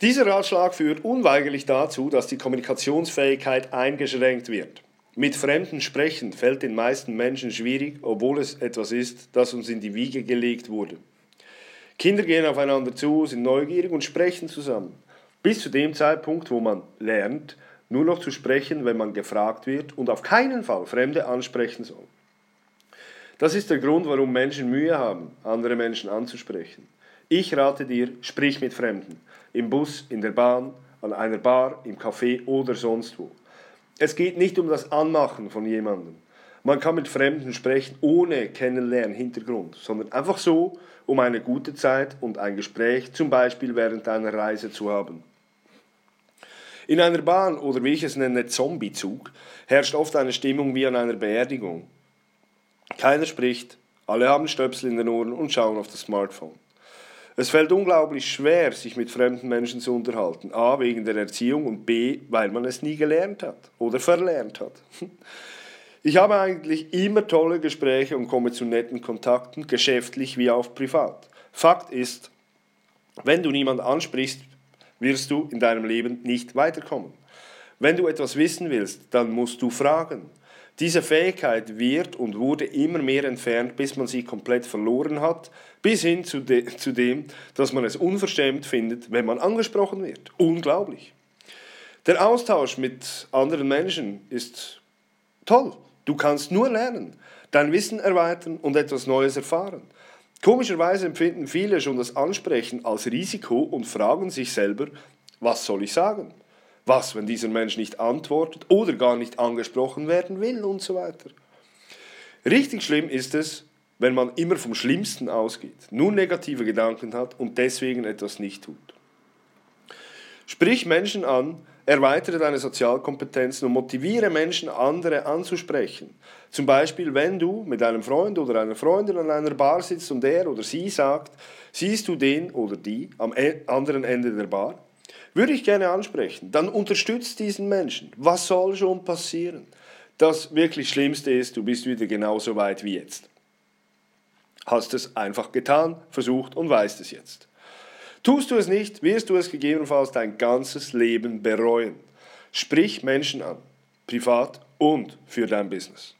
Dieser Ratschlag führt unweigerlich dazu, dass die Kommunikationsfähigkeit eingeschränkt wird. Mit Fremden sprechen fällt den meisten Menschen schwierig, obwohl es etwas ist, das uns in die Wiege gelegt wurde. Kinder gehen aufeinander zu, sind neugierig und sprechen zusammen. Bis zu dem Zeitpunkt, wo man lernt, nur noch zu sprechen, wenn man gefragt wird und auf keinen Fall Fremde ansprechen soll. Das ist der Grund, warum Menschen Mühe haben, andere Menschen anzusprechen. Ich rate dir, sprich mit Fremden. Im Bus, in der Bahn, an einer Bar, im Café oder sonst wo. Es geht nicht um das Anmachen von jemandem. Man kann mit Fremden sprechen ohne Kennenlernen, Hintergrund, sondern einfach so, um eine gute Zeit und ein Gespräch, zum Beispiel während einer Reise zu haben. In einer Bahn oder wie ich es nenne, Zombiezug, herrscht oft eine Stimmung wie an einer Beerdigung. Keiner spricht, alle haben Stöpsel in den Ohren und schauen auf das Smartphone. Es fällt unglaublich schwer, sich mit fremden Menschen zu unterhalten. A, wegen der Erziehung und B, weil man es nie gelernt hat oder verlernt hat. Ich habe eigentlich immer tolle Gespräche und komme zu netten Kontakten, geschäftlich wie auch privat. Fakt ist, wenn du niemanden ansprichst, wirst du in deinem Leben nicht weiterkommen. Wenn du etwas wissen willst, dann musst du fragen. Diese Fähigkeit wird und wurde immer mehr entfernt, bis man sie komplett verloren hat, bis hin zu, de zu dem, dass man es unverschämt findet, wenn man angesprochen wird. Unglaublich. Der Austausch mit anderen Menschen ist toll. Du kannst nur lernen, dein Wissen erweitern und etwas Neues erfahren. Komischerweise empfinden viele schon das Ansprechen als Risiko und fragen sich selber, was soll ich sagen? Was, wenn dieser Mensch nicht antwortet oder gar nicht angesprochen werden will und so weiter. Richtig schlimm ist es, wenn man immer vom Schlimmsten ausgeht, nur negative Gedanken hat und deswegen etwas nicht tut. Sprich Menschen an, erweitere deine Sozialkompetenzen und motiviere Menschen, andere anzusprechen. Zum Beispiel, wenn du mit einem Freund oder einer Freundin an einer Bar sitzt und er oder sie sagt, siehst du den oder die am e-, anderen Ende der Bar? Würde ich gerne ansprechen. Dann unterstützt diesen Menschen. Was soll schon passieren? Das wirklich Schlimmste ist, du bist wieder genauso weit wie jetzt. Hast es einfach getan, versucht und weißt es jetzt. Tust du es nicht, wirst du es gegebenenfalls dein ganzes Leben bereuen. Sprich Menschen an, privat und für dein Business.